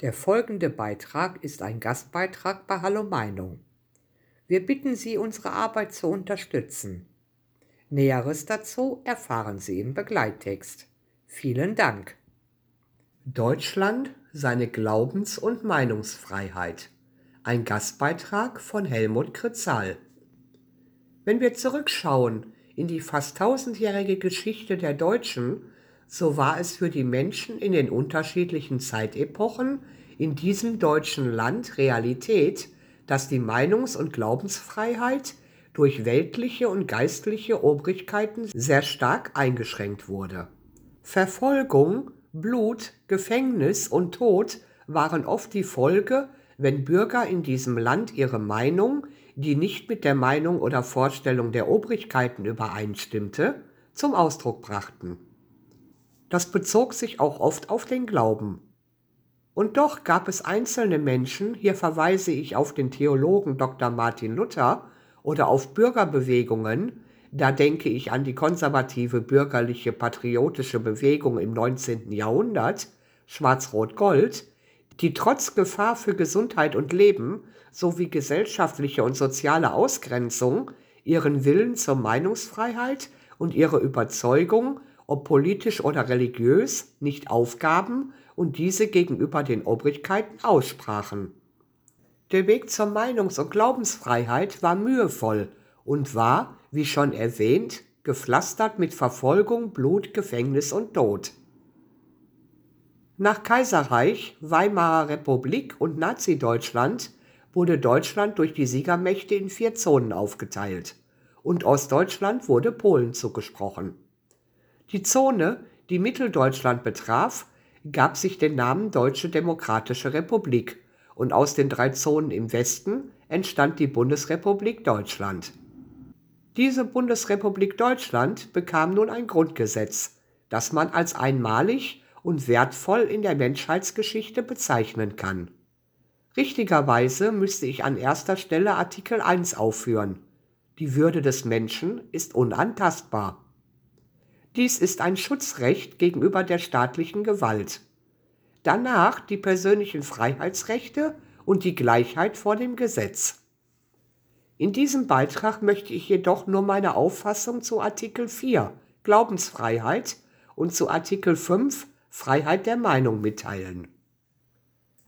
Der folgende Beitrag ist ein Gastbeitrag bei Hallo Meinung. Wir bitten Sie, unsere Arbeit zu unterstützen. Näheres dazu erfahren Sie im Begleittext. Vielen Dank. Deutschland, seine Glaubens- und Meinungsfreiheit. Ein Gastbeitrag von Helmut Kritzal. Wenn wir zurückschauen in die fast tausendjährige Geschichte der Deutschen, so war es für die Menschen in den unterschiedlichen Zeitepochen in diesem deutschen Land Realität, dass die Meinungs- und Glaubensfreiheit durch weltliche und geistliche Obrigkeiten sehr stark eingeschränkt wurde. Verfolgung, Blut, Gefängnis und Tod waren oft die Folge, wenn Bürger in diesem Land ihre Meinung, die nicht mit der Meinung oder Vorstellung der Obrigkeiten übereinstimmte, zum Ausdruck brachten. Das bezog sich auch oft auf den Glauben. Und doch gab es einzelne Menschen, hier verweise ich auf den Theologen Dr. Martin Luther oder auf Bürgerbewegungen, da denke ich an die konservative bürgerliche patriotische Bewegung im 19. Jahrhundert, Schwarz-Rot-Gold, die trotz Gefahr für Gesundheit und Leben sowie gesellschaftliche und soziale Ausgrenzung ihren Willen zur Meinungsfreiheit und ihre Überzeugung, ob politisch oder religiös, nicht aufgaben und diese gegenüber den Obrigkeiten aussprachen. Der Weg zur Meinungs- und Glaubensfreiheit war mühevoll und war, wie schon erwähnt, gepflastert mit Verfolgung, Blut, Gefängnis und Tod. Nach Kaiserreich, Weimarer Republik und Nazi-Deutschland wurde Deutschland durch die Siegermächte in vier Zonen aufgeteilt und Ostdeutschland wurde Polen zugesprochen. Die Zone, die Mitteldeutschland betraf, gab sich den Namen Deutsche Demokratische Republik und aus den drei Zonen im Westen entstand die Bundesrepublik Deutschland. Diese Bundesrepublik Deutschland bekam nun ein Grundgesetz, das man als einmalig und wertvoll in der Menschheitsgeschichte bezeichnen kann. Richtigerweise müsste ich an erster Stelle Artikel 1 aufführen. Die Würde des Menschen ist unantastbar. Dies ist ein Schutzrecht gegenüber der staatlichen Gewalt. Danach die persönlichen Freiheitsrechte und die Gleichheit vor dem Gesetz. In diesem Beitrag möchte ich jedoch nur meine Auffassung zu Artikel 4 Glaubensfreiheit und zu Artikel 5 Freiheit der Meinung mitteilen.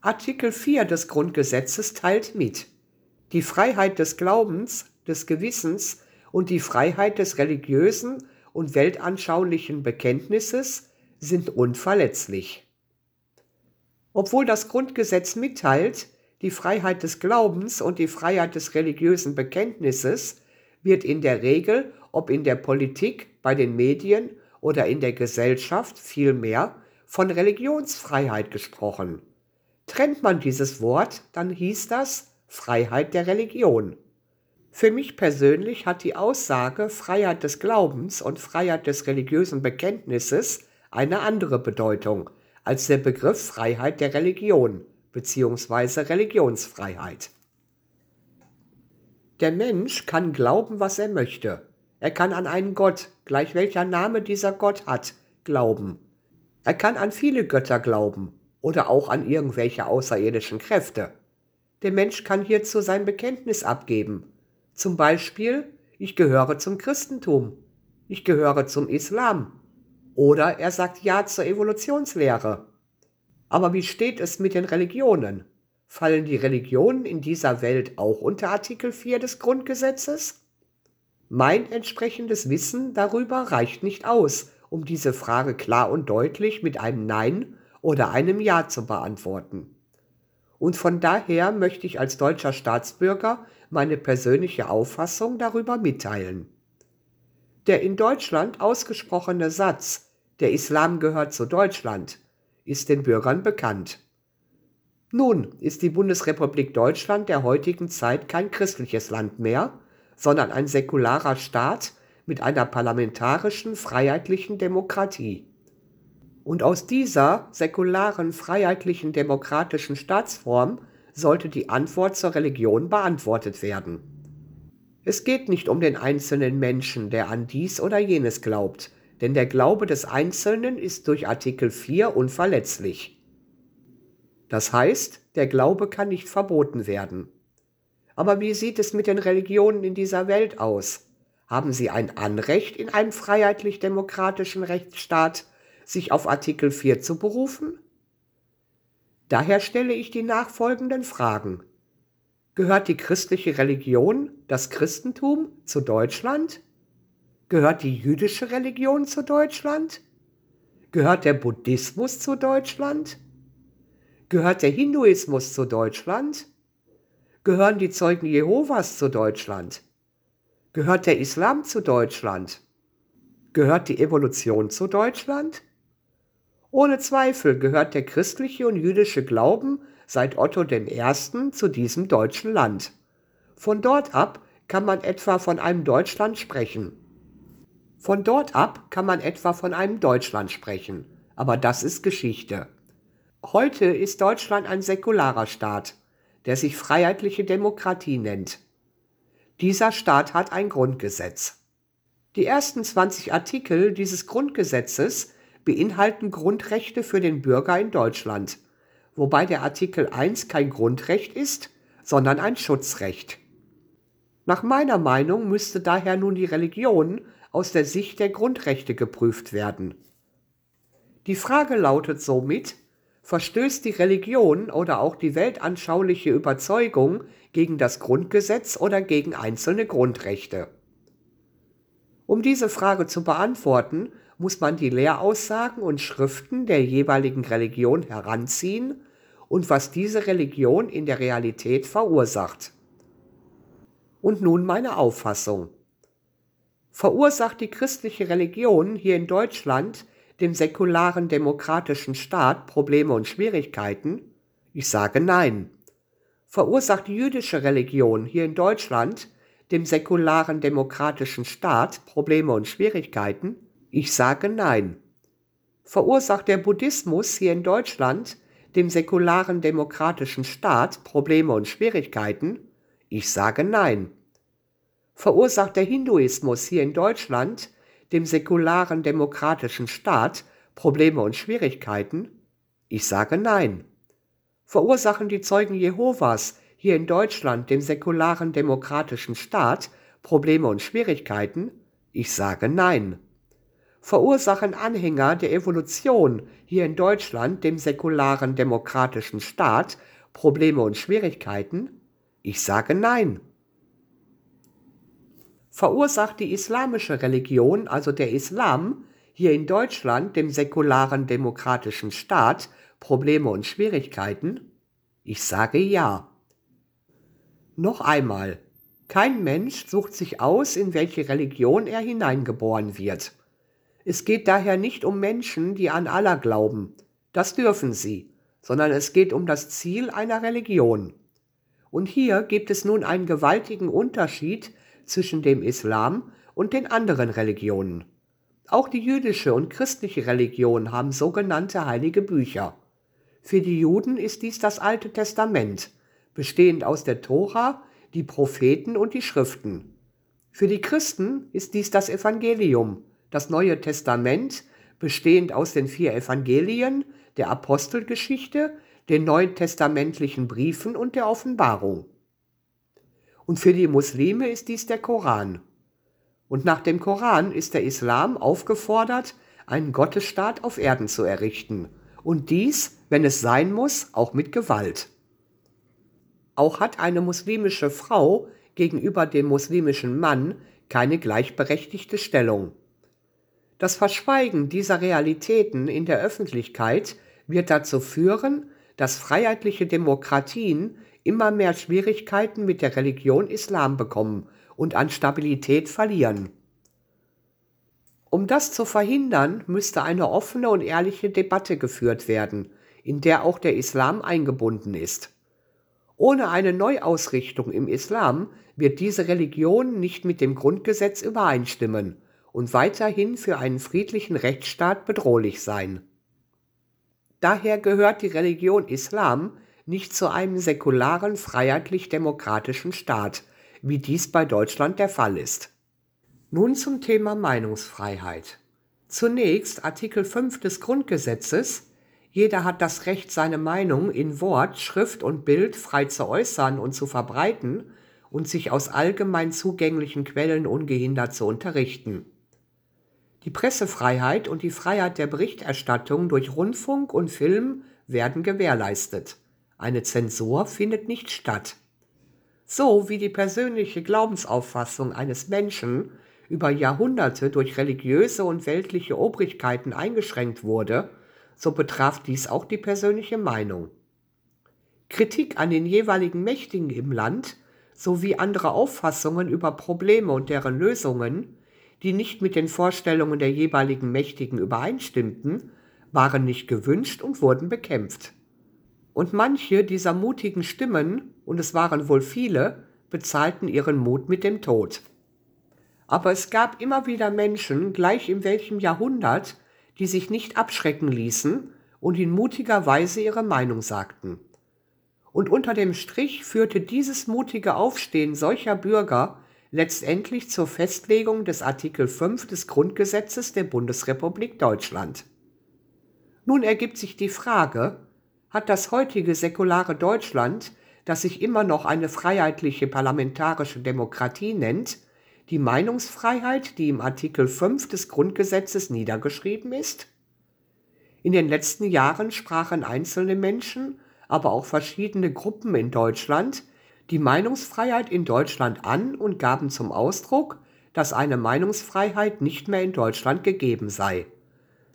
Artikel 4 des Grundgesetzes teilt mit die Freiheit des Glaubens, des Gewissens und die Freiheit des religiösen und weltanschaulichen Bekenntnisses sind unverletzlich. Obwohl das Grundgesetz mitteilt, die Freiheit des Glaubens und die Freiheit des religiösen Bekenntnisses wird in der Regel, ob in der Politik, bei den Medien oder in der Gesellschaft vielmehr, von Religionsfreiheit gesprochen. Trennt man dieses Wort, dann hieß das Freiheit der Religion. Für mich persönlich hat die Aussage Freiheit des Glaubens und Freiheit des religiösen Bekenntnisses eine andere Bedeutung als der Begriff Freiheit der Religion bzw. Religionsfreiheit. Der Mensch kann glauben, was er möchte. Er kann an einen Gott, gleich welcher Name dieser Gott hat, glauben. Er kann an viele Götter glauben oder auch an irgendwelche außerirdischen Kräfte. Der Mensch kann hierzu sein Bekenntnis abgeben zum Beispiel, ich gehöre zum Christentum, ich gehöre zum Islam. Oder er sagt Ja zur Evolutionslehre. Aber wie steht es mit den Religionen? Fallen die Religionen in dieser Welt auch unter Artikel 4 des Grundgesetzes? Mein entsprechendes Wissen darüber reicht nicht aus, um diese Frage klar und deutlich mit einem Nein oder einem Ja zu beantworten. Und von daher möchte ich als deutscher Staatsbürger meine persönliche Auffassung darüber mitteilen. Der in Deutschland ausgesprochene Satz, der Islam gehört zu Deutschland, ist den Bürgern bekannt. Nun ist die Bundesrepublik Deutschland der heutigen Zeit kein christliches Land mehr, sondern ein säkularer Staat mit einer parlamentarischen, freiheitlichen Demokratie. Und aus dieser säkularen, freiheitlichen, demokratischen Staatsform sollte die Antwort zur Religion beantwortet werden. Es geht nicht um den einzelnen Menschen, der an dies oder jenes glaubt, denn der Glaube des Einzelnen ist durch Artikel 4 unverletzlich. Das heißt, der Glaube kann nicht verboten werden. Aber wie sieht es mit den Religionen in dieser Welt aus? Haben sie ein Anrecht, in einem freiheitlich-demokratischen Rechtsstaat sich auf Artikel 4 zu berufen? Daher stelle ich die nachfolgenden Fragen. Gehört die christliche Religion, das Christentum, zu Deutschland? Gehört die jüdische Religion zu Deutschland? Gehört der Buddhismus zu Deutschland? Gehört der Hinduismus zu Deutschland? Gehören die Zeugen Jehovas zu Deutschland? Gehört der Islam zu Deutschland? Gehört die Evolution zu Deutschland? Ohne Zweifel gehört der christliche und jüdische Glauben seit Otto I. zu diesem deutschen Land. Von dort ab kann man etwa von einem Deutschland sprechen. Von dort ab kann man etwa von einem Deutschland sprechen, aber das ist Geschichte. Heute ist Deutschland ein säkularer Staat, der sich Freiheitliche Demokratie nennt. Dieser Staat hat ein Grundgesetz. Die ersten 20 Artikel dieses Grundgesetzes beinhalten Grundrechte für den Bürger in Deutschland, wobei der Artikel 1 kein Grundrecht ist, sondern ein Schutzrecht. Nach meiner Meinung müsste daher nun die Religion aus der Sicht der Grundrechte geprüft werden. Die Frage lautet somit, verstößt die Religion oder auch die weltanschauliche Überzeugung gegen das Grundgesetz oder gegen einzelne Grundrechte? Um diese Frage zu beantworten, muss man die Lehraussagen und Schriften der jeweiligen Religion heranziehen und was diese Religion in der Realität verursacht. Und nun meine Auffassung. Verursacht die christliche Religion hier in Deutschland dem säkularen demokratischen Staat Probleme und Schwierigkeiten? Ich sage nein. Verursacht die jüdische Religion hier in Deutschland dem säkularen demokratischen Staat Probleme und Schwierigkeiten? Ich sage nein. Verursacht der Buddhismus hier in Deutschland dem säkularen demokratischen Staat Probleme und Schwierigkeiten? Ich sage nein. Verursacht der Hinduismus hier in Deutschland dem säkularen demokratischen Staat Probleme und Schwierigkeiten? Ich sage nein. Verursachen die Zeugen Jehovas hier in Deutschland dem säkularen demokratischen Staat Probleme und Schwierigkeiten? Ich sage nein. Verursachen Anhänger der Evolution hier in Deutschland dem säkularen demokratischen Staat Probleme und Schwierigkeiten? Ich sage nein verursacht die islamische Religion, also der Islam, hier in Deutschland, dem säkularen demokratischen Staat, Probleme und Schwierigkeiten? Ich sage ja. Noch einmal, kein Mensch sucht sich aus, in welche Religion er hineingeboren wird. Es geht daher nicht um Menschen, die an Allah glauben, das dürfen sie, sondern es geht um das Ziel einer Religion. Und hier gibt es nun einen gewaltigen Unterschied zwischen dem Islam und den anderen Religionen. Auch die jüdische und christliche Religion haben sogenannte heilige Bücher. Für die Juden ist dies das Alte Testament, bestehend aus der Tora, die Propheten und die Schriften. Für die Christen ist dies das Evangelium, das Neue Testament, bestehend aus den vier Evangelien, der Apostelgeschichte, den neutestamentlichen Briefen und der Offenbarung und für die Muslime ist dies der Koran. Und nach dem Koran ist der Islam aufgefordert, einen Gottesstaat auf Erden zu errichten, und dies, wenn es sein muss, auch mit Gewalt. Auch hat eine muslimische Frau gegenüber dem muslimischen Mann keine gleichberechtigte Stellung. Das Verschweigen dieser Realitäten in der Öffentlichkeit wird dazu führen, dass freiheitliche Demokratien immer mehr Schwierigkeiten mit der Religion Islam bekommen und an Stabilität verlieren. Um das zu verhindern, müsste eine offene und ehrliche Debatte geführt werden, in der auch der Islam eingebunden ist. Ohne eine Neuausrichtung im Islam wird diese Religion nicht mit dem Grundgesetz übereinstimmen und weiterhin für einen friedlichen Rechtsstaat bedrohlich sein. Daher gehört die Religion Islam nicht zu einem säkularen, freiheitlich-demokratischen Staat, wie dies bei Deutschland der Fall ist. Nun zum Thema Meinungsfreiheit. Zunächst Artikel 5 des Grundgesetzes. Jeder hat das Recht, seine Meinung in Wort, Schrift und Bild frei zu äußern und zu verbreiten und sich aus allgemein zugänglichen Quellen ungehindert zu unterrichten. Die Pressefreiheit und die Freiheit der Berichterstattung durch Rundfunk und Film werden gewährleistet. Eine Zensur findet nicht statt. So wie die persönliche Glaubensauffassung eines Menschen über Jahrhunderte durch religiöse und weltliche Obrigkeiten eingeschränkt wurde, so betraf dies auch die persönliche Meinung. Kritik an den jeweiligen Mächtigen im Land sowie andere Auffassungen über Probleme und deren Lösungen, die nicht mit den Vorstellungen der jeweiligen Mächtigen übereinstimmten, waren nicht gewünscht und wurden bekämpft. Und manche dieser mutigen Stimmen, und es waren wohl viele, bezahlten ihren Mut mit dem Tod. Aber es gab immer wieder Menschen, gleich in welchem Jahrhundert, die sich nicht abschrecken ließen und in mutiger Weise ihre Meinung sagten. Und unter dem Strich führte dieses mutige Aufstehen solcher Bürger letztendlich zur Festlegung des Artikel 5 des Grundgesetzes der Bundesrepublik Deutschland. Nun ergibt sich die Frage, hat das heutige säkulare Deutschland, das sich immer noch eine freiheitliche parlamentarische Demokratie nennt, die Meinungsfreiheit, die im Artikel 5 des Grundgesetzes niedergeschrieben ist? In den letzten Jahren sprachen einzelne Menschen, aber auch verschiedene Gruppen in Deutschland die Meinungsfreiheit in Deutschland an und gaben zum Ausdruck, dass eine Meinungsfreiheit nicht mehr in Deutschland gegeben sei.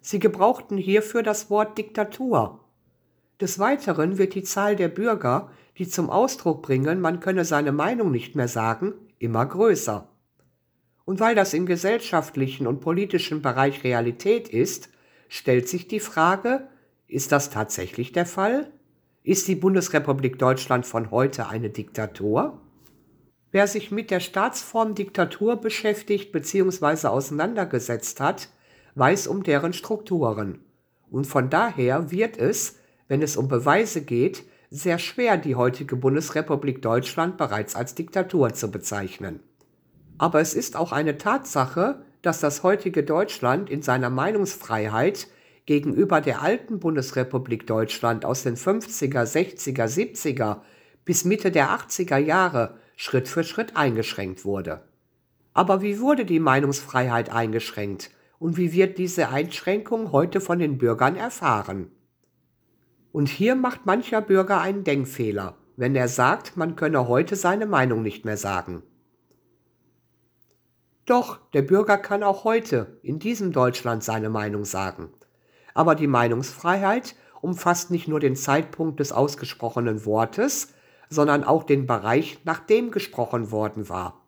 Sie gebrauchten hierfür das Wort Diktatur. Des Weiteren wird die Zahl der Bürger, die zum Ausdruck bringen, man könne seine Meinung nicht mehr sagen, immer größer. Und weil das im gesellschaftlichen und politischen Bereich Realität ist, stellt sich die Frage, ist das tatsächlich der Fall? Ist die Bundesrepublik Deutschland von heute eine Diktatur? Wer sich mit der Staatsform Diktatur beschäftigt bzw. auseinandergesetzt hat, weiß um deren Strukturen. Und von daher wird es, wenn es um Beweise geht, sehr schwer, die heutige Bundesrepublik Deutschland bereits als Diktatur zu bezeichnen. Aber es ist auch eine Tatsache, dass das heutige Deutschland in seiner Meinungsfreiheit gegenüber der alten Bundesrepublik Deutschland aus den 50er, 60er, 70er bis Mitte der 80er Jahre Schritt für Schritt eingeschränkt wurde. Aber wie wurde die Meinungsfreiheit eingeschränkt und wie wird diese Einschränkung heute von den Bürgern erfahren? Und hier macht mancher Bürger einen Denkfehler, wenn er sagt, man könne heute seine Meinung nicht mehr sagen. Doch, der Bürger kann auch heute in diesem Deutschland seine Meinung sagen. Aber die Meinungsfreiheit umfasst nicht nur den Zeitpunkt des ausgesprochenen Wortes, sondern auch den Bereich, nachdem gesprochen worden war.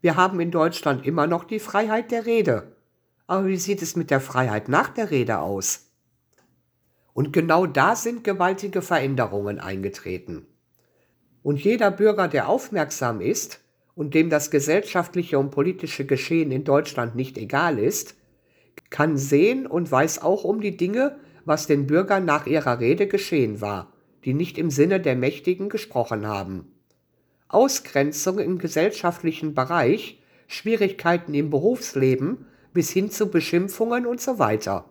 Wir haben in Deutschland immer noch die Freiheit der Rede. Aber wie sieht es mit der Freiheit nach der Rede aus? Und genau da sind gewaltige Veränderungen eingetreten. Und jeder Bürger, der aufmerksam ist, und dem das gesellschaftliche und politische Geschehen in Deutschland nicht egal ist, kann sehen und weiß auch um die Dinge, was den Bürgern nach ihrer Rede geschehen war, die nicht im Sinne der Mächtigen gesprochen haben. Ausgrenzung im gesellschaftlichen Bereich, Schwierigkeiten im Berufsleben bis hin zu Beschimpfungen und so weiter.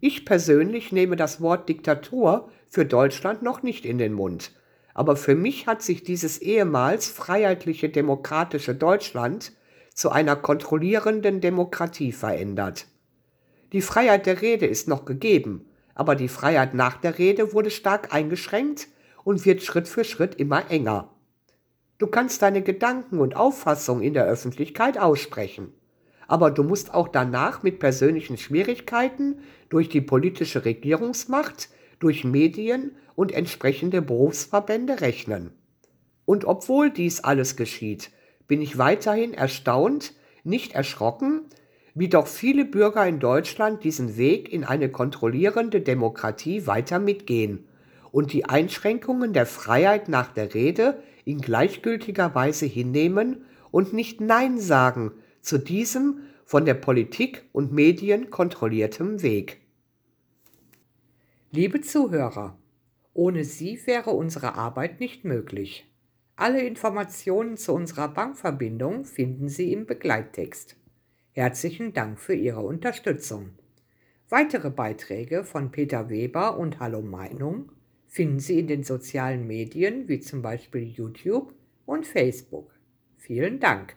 Ich persönlich nehme das Wort Diktatur für Deutschland noch nicht in den Mund, aber für mich hat sich dieses ehemals freiheitliche demokratische Deutschland zu einer kontrollierenden Demokratie verändert. Die Freiheit der Rede ist noch gegeben, aber die Freiheit nach der Rede wurde stark eingeschränkt und wird Schritt für Schritt immer enger. Du kannst deine Gedanken und Auffassungen in der Öffentlichkeit aussprechen, aber du musst auch danach mit persönlichen Schwierigkeiten durch die politische Regierungsmacht, durch Medien und entsprechende Berufsverbände rechnen. Und obwohl dies alles geschieht, bin ich weiterhin erstaunt, nicht erschrocken, wie doch viele Bürger in Deutschland diesen Weg in eine kontrollierende Demokratie weiter mitgehen und die Einschränkungen der Freiheit nach der Rede in gleichgültiger Weise hinnehmen und nicht Nein sagen zu diesem von der Politik und Medien kontrolliertem Weg. Liebe Zuhörer, ohne Sie wäre unsere Arbeit nicht möglich. Alle Informationen zu unserer Bankverbindung finden Sie im Begleittext. Herzlichen Dank für Ihre Unterstützung. Weitere Beiträge von Peter Weber und Hallo Meinung finden Sie in den sozialen Medien wie zum Beispiel YouTube und Facebook. Vielen Dank.